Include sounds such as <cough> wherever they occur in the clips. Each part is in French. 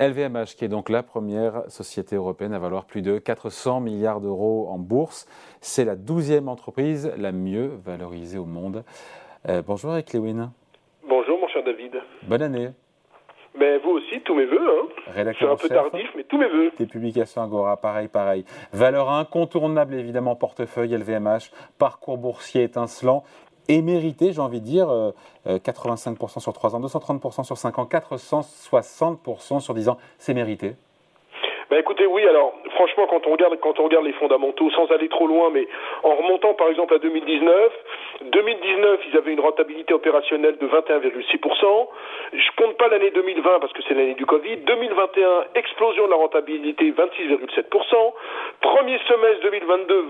LVMH, qui est donc la première société européenne à valoir plus de 400 milliards d'euros en bourse, c'est la douzième entreprise la mieux valorisée au monde. Euh, bonjour Eric Lewin. Bonjour mon cher David. Bonne année. Mais vous aussi, tous mes voeux. Hein. C'est un peu tardif, mais tous mes voeux. Des publications Agora, pareil, pareil. Valeur incontournable, évidemment, portefeuille LVMH, parcours boursier étincelant et mérité, j'ai envie de dire, 85% euh, euh, sur 3 ans, 230% sur 5 ans, 460% sur 10 ans, c'est mérité. Ben écoutez, oui, alors franchement, quand on regarde, quand on regarde les fondamentaux, sans aller trop loin, mais en remontant par exemple à 2019, 2019, ils avaient une rentabilité opérationnelle de 21,6%. Pas l'année 2020 parce que c'est l'année du Covid. 2021, explosion de la rentabilité, 26,7%. Premier semestre 2022,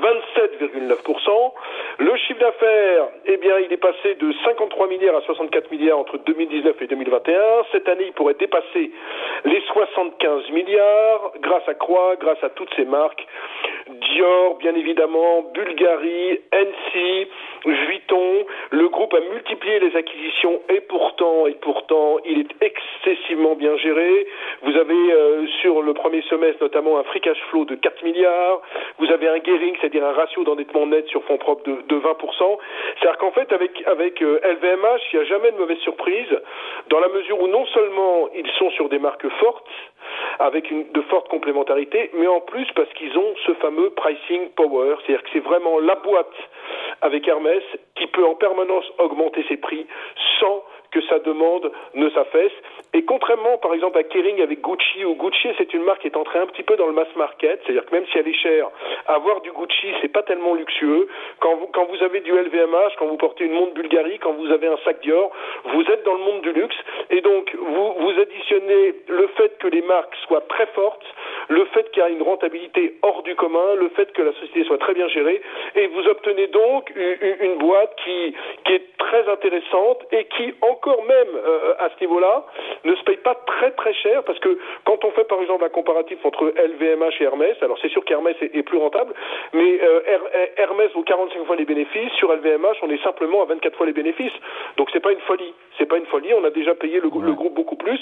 27,9%. Le chiffre d'affaires, eh bien, il est passé de 53 milliards à 64 milliards entre 2019 et 2021. Cette année, il pourrait dépasser les 75 milliards grâce à Croix, grâce à toutes ces marques. Dior, bien évidemment, Bulgarie, NC, Vuitton. Le groupe a multiplié les acquisitions et pourtant, et pourtant, il est excessivement bien géré. Vous avez euh, le premier semestre notamment un free cash flow de 4 milliards. Vous avez un gearing, c'est-à-dire un ratio d'endettement net sur fonds propres de, de 20%. C'est-à-dire qu'en fait, avec, avec LVMH, euh, il n'y a jamais de mauvaise surprise, dans la mesure où non seulement ils sont sur des marques fortes, avec une, de fortes complémentarités, mais en plus parce qu'ils ont ce fameux pricing power, c'est-à-dire que c'est vraiment la boîte avec Hermès qui peut en permanence augmenter ses prix sans que sa demande ne s'affaisse. Et contrairement, par exemple, à Kering avec Gucci, ou Gucci, c'est une marque qui est entrée un petit peu dans le mass market, c'est-à-dire que même si elle est chère, avoir du Gucci, c'est pas tellement luxueux. Quand vous, quand vous avez du LVMH, quand vous portez une montre Bulgarie, quand vous avez un sac Dior, vous êtes dans le monde du luxe. Et donc, vous, vous additionnez le fait que les marques soient très fortes, le fait qu'il y a une rentabilité hors du commun, le fait que la société soit très bien gérée, et vous obtenez donc une boîte qui, qui est très intéressante et qui, encore même euh, à ce niveau-là, ne se paye pas très très cher parce que quand on fait par exemple un comparatif entre LVMH et Hermès, alors c'est sûr qu'Hermès est, plus rentable, mais euh, Hermès vaut 45 fois les bénéfices, sur LVMH on est simplement à 24 fois les bénéfices, donc c'est pas une folie, c'est pas une folie, on a déjà payé le, groupe beaucoup plus,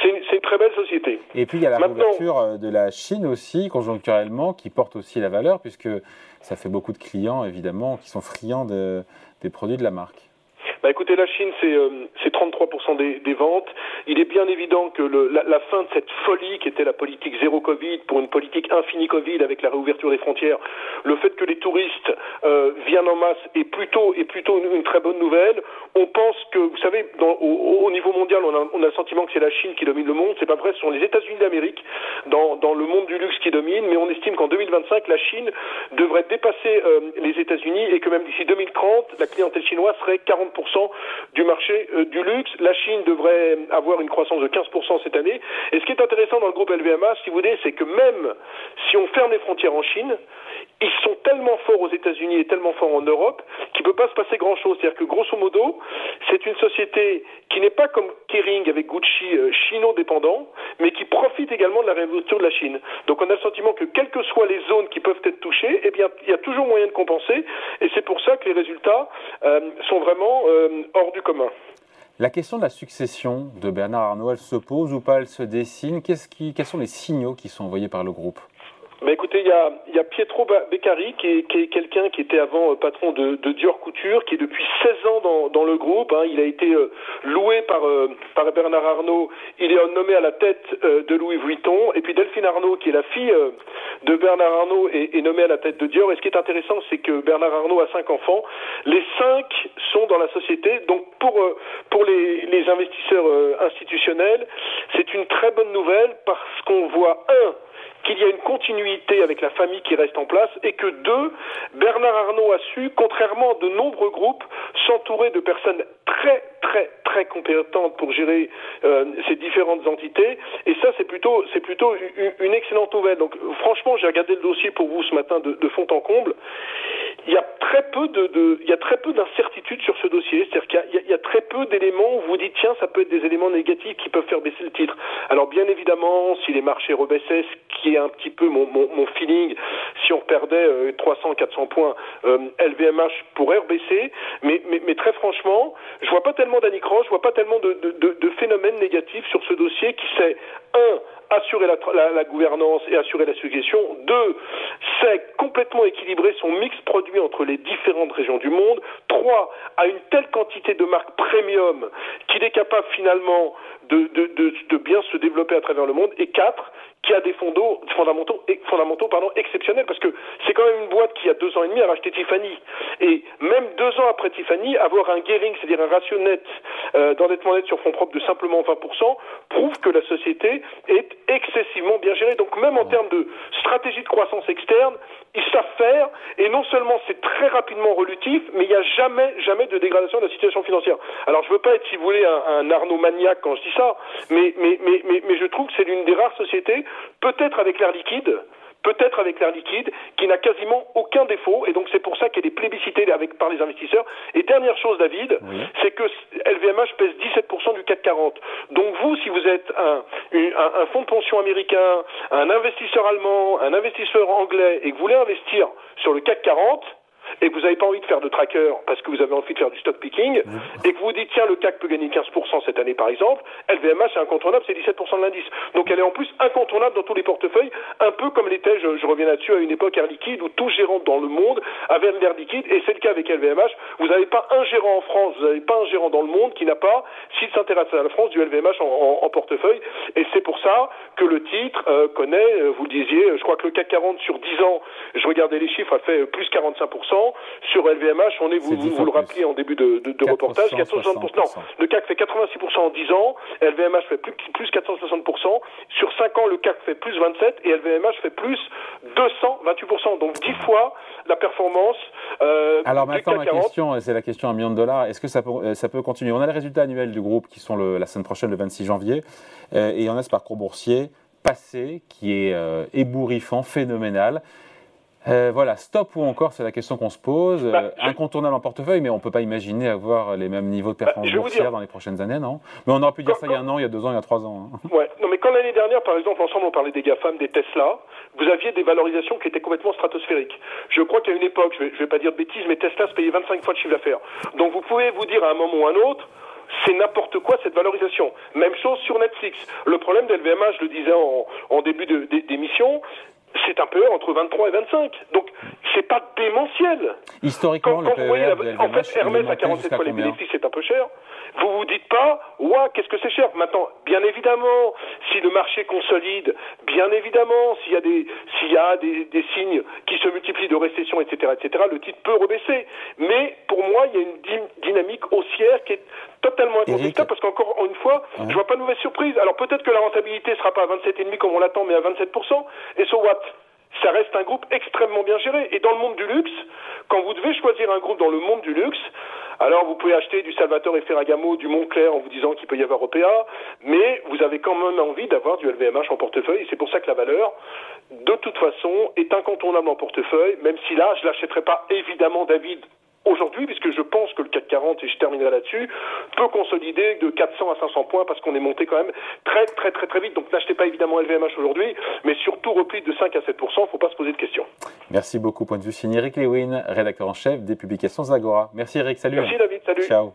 c'est une, très belle société. Et puis il y a la réouverture euh, de la Chine aussi, conjoncturellement, qui porte aussi la valeur puisque ça fait beaucoup de clients évidemment qui sont friands des produits de la marque. Bah écoutez, la Chine, c'est euh, 33% des, des, ventes. Il est bien évident que le, la, la, fin de cette folie qui était la politique zéro Covid pour une politique infini Covid avec la réouverture des frontières, le fait que les touristes euh, viennent en masse est plutôt, est plutôt une, une, très bonne nouvelle. On pense que, vous savez, dans, au, au, niveau mondial, on a, on a, le sentiment que c'est la Chine qui domine le monde. C'est pas vrai, ce sont les États-Unis d'Amérique dans, dans, le monde du luxe qui domine, mais on estime qu'en 2025, la Chine devrait dépasser euh, les États-Unis et que même d'ici 2030, la clientèle chinoise serait 40% du marché euh, du luxe. La Chine devrait avoir une croissance de 15% cette année. Et ce qui est intéressant dans le groupe LVMH, si vous voulez, c'est que même si on ferme les frontières en Chine, ils sont tellement forts aux États-Unis et tellement forts en Europe qu'il ne peut pas se passer grand-chose. C'est-à-dire que grosso modo, c'est une société qui n'est pas comme Kering avec Gucci euh, chino-dépendant, mais qui profite également de la révolution de la Chine. Donc on a le sentiment que quelles que soient les zones qui peuvent être touchées, eh bien il y a toujours moyen de compenser, et c'est pour ça que les résultats euh, sont vraiment euh, hors du commun. La question de la succession de Bernard Arnault, elle se pose ou pas, elle se dessine? Quels sont les signaux qui sont envoyés par le groupe? Bah écoutez, il y a, y a, Pietro Beccari, qui est, est quelqu'un qui était avant euh, patron de, de, Dior Couture, qui est depuis 16 ans dans, dans le groupe. Hein. Il a été euh, loué par, euh, par Bernard Arnault. Il est nommé à la tête de Louis Vuitton. Et puis Delphine Arnault, qui est la fille de Bernard Arnault, est, est, nommée à la tête de Dior. Et ce qui est intéressant, c'est que Bernard Arnault a cinq enfants. Les cinq sont dans la société. Donc pour, pour les, les investisseurs institutionnels, c'est une très bonne nouvelle parce qu'on voit, un, qu'il y a une continuité avec la famille qui reste en place et que deux, Bernard Arnault a su, contrairement à de nombreux groupes, s'entourer de personnes très très très compétentes pour gérer euh, ces différentes entités et ça c'est plutôt c'est plutôt une, excellente nouvelle. Donc franchement j'ai regardé le dossier pour vous ce matin de, de fond en comble. il y a il y a très peu d'incertitudes sur ce dossier. C'est-à-dire qu'il y, a très peu d'éléments où vous dites tiens, ça peut être des éléments négatifs qui peuvent faire baisser le titre. Alors bien évidemment, si les marchés rebaissaient, ce qui est un petit peu mon, feeling, si on perdait 300, 400 points, LVMH pourrait rebaisser. Mais, très franchement, je vois pas tellement d'anicroche, je vois pas tellement de, de, de phénomènes négatifs sur ce dossier qui sait un assurer la, gouvernance et assurer la succession. Deux, c'est complètement équilibrer son mix produit entre les différentes régions du monde. Trois, a une telle quantité de marques premium qu'il est capable finalement de, de, de, bien se développer à travers le monde. Et quatre, qui a des fondamentaux, fondamentaux pardon, exceptionnels, parce que c'est quand même une boîte qui, a deux ans et demi, a racheté Tiffany. Et même deux ans après Tiffany, avoir un gearing, c'est-à-dire un ratio net euh, d'endettement net sur fonds propres de simplement 20%, prouve que la société est excessivement bien gérée. Donc même en termes de stratégie de croissance externe, ils savent faire, et non seulement c'est très rapidement relutif, mais il n'y a jamais, jamais de dégradation de la situation financière. Alors je veux pas être, si vous voulez, un, un Arnaud maniaque quand je dis ça, mais, mais, mais, mais, mais je trouve que c'est l'une des rares sociétés peut-être avec l'air liquide, peut-être avec l'air liquide, qui n'a quasiment aucun défaut, et donc c'est pour ça qu'elle est plébiscitée avec, par les investisseurs. Et dernière chose, David, c'est que LVMH pèse 17% du CAC 40. Donc vous, si vous êtes un, un, fonds de pension américain, un investisseur allemand, un investisseur anglais, et que vous voulez investir sur le CAC 40, et que vous n'avez pas envie de faire de tracker parce que vous avez envie de faire du stock picking, et que vous dites, tiens, le CAC peut gagner 15% cette année, par exemple, LVMH, c'est incontournable, c'est 17% de l'indice. Donc elle est en plus incontournable dans tous les portefeuilles, un peu comme l'était, je, je, reviens là-dessus, à une époque Air Liquide, où tout gérant dans le monde avait l'air liquide, et c'est le cas avec LVMH. Vous n'avez pas un gérant en France, vous n'avez pas un gérant dans le monde qui n'a pas, s'il s'intéresse à la France, du LVMH en, portefeuille, et c'est pour ça que le titre euh, connaît, euh, vous le disiez, je crois que le CAC 40 sur 10 ans, je regardais les chiffres, a fait plus 45%. Sur LVMH, on est, vous, vous, le rappeliez en début de, de, de reportage, 460%. Non, le CAC fait 86% en 10 ans, LVMH fait plus, plus 460%. Sur 5 ans, le CAC fait plus 27% et LVMH fait plus 228%. Donc 10 fois la performance. Euh, Alors maintenant, ma question, c'est la question à un million de dollars. Est-ce que ça peut, euh, ça peut continuer? On a les résultats annuels du groupe qui sont le, la semaine prochaine, le 26 janvier, euh, et on a ce parcours boursier passé qui est euh, ébouriffant, phénoménal. Euh, voilà, stop ou encore, c'est la question qu'on se pose. Bah, euh, incontournable en portefeuille, mais on ne peut pas imaginer avoir les mêmes niveaux de bah, performance boursière dans les prochaines années, non? Mais on aurait pu dire ça il y a un an, il y a deux ans, il y a trois ans. Hein. <laughs> Ouais, non, mais quand l'année dernière, par exemple, ensemble, on parlait des GAFAM, des Tesla, vous aviez des valorisations qui étaient complètement stratosphériques. Je crois qu'à une époque, je ne vais, vais, pas dire de bêtises, mais Tesla se payait 25 fois de chiffre d'affaires. Donc vous pouvez vous dire à un moment ou à un autre, c'est n'importe quoi cette valorisation. Même chose sur Netflix. Le problème d'LVMH, je le disais en, en début d'émission, c'est un PE entre 23 et 25. Donc, c'est pas démentiel. Historiquement, le PE En fait, Hermès à 47 fois les bénéfices, c'est un peu cher. Vous vous dites pas, ouah, qu'est-ce que c'est cher Maintenant, bien évidemment, si le marché consolide, bien évidemment, s'il y a des, s'il y a des, des, signes qui se multiplient de récession, etc., etc., le titre peut rebaisser. Mais pour moi, il y a une dynamique haussière qui est totalement incontestable parce qu'encore une fois, je vois pas de mauvaise surprise. Alors peut-être que la rentabilité sera pas à 27,5 comme on l'attend, mais à 27%. Et so what? Ça reste un groupe extrêmement bien géré. Et dans le monde du luxe, quand vous devez choisir un groupe dans le monde du luxe, alors vous pouvez acheter du Salvatore et Ferragamo, du Montclair en vous disant qu'il peut y avoir OPA, mais vous avez quand même envie d'avoir du LVMH en portefeuille. C'est pour ça que la valeur, de toute façon, est incontournable en portefeuille, même si là, je l'achèterai pas évidemment David aujourd'hui, puisque je pense que le CAC 40, et je terminerai là-dessus, peut consolider de 400 à 500 points parce qu'on est monté quand même très très très très vite. Donc n'achetez pas évidemment LVMH aujourd'hui, mais surtout repli de 5 à 7 il ne faut pas se poser de questions. Merci beaucoup. Point de vue signé Eric Lewin, rédacteur en chef des publications Zagora. Merci Eric, salut. Merci David, salut. Ciao.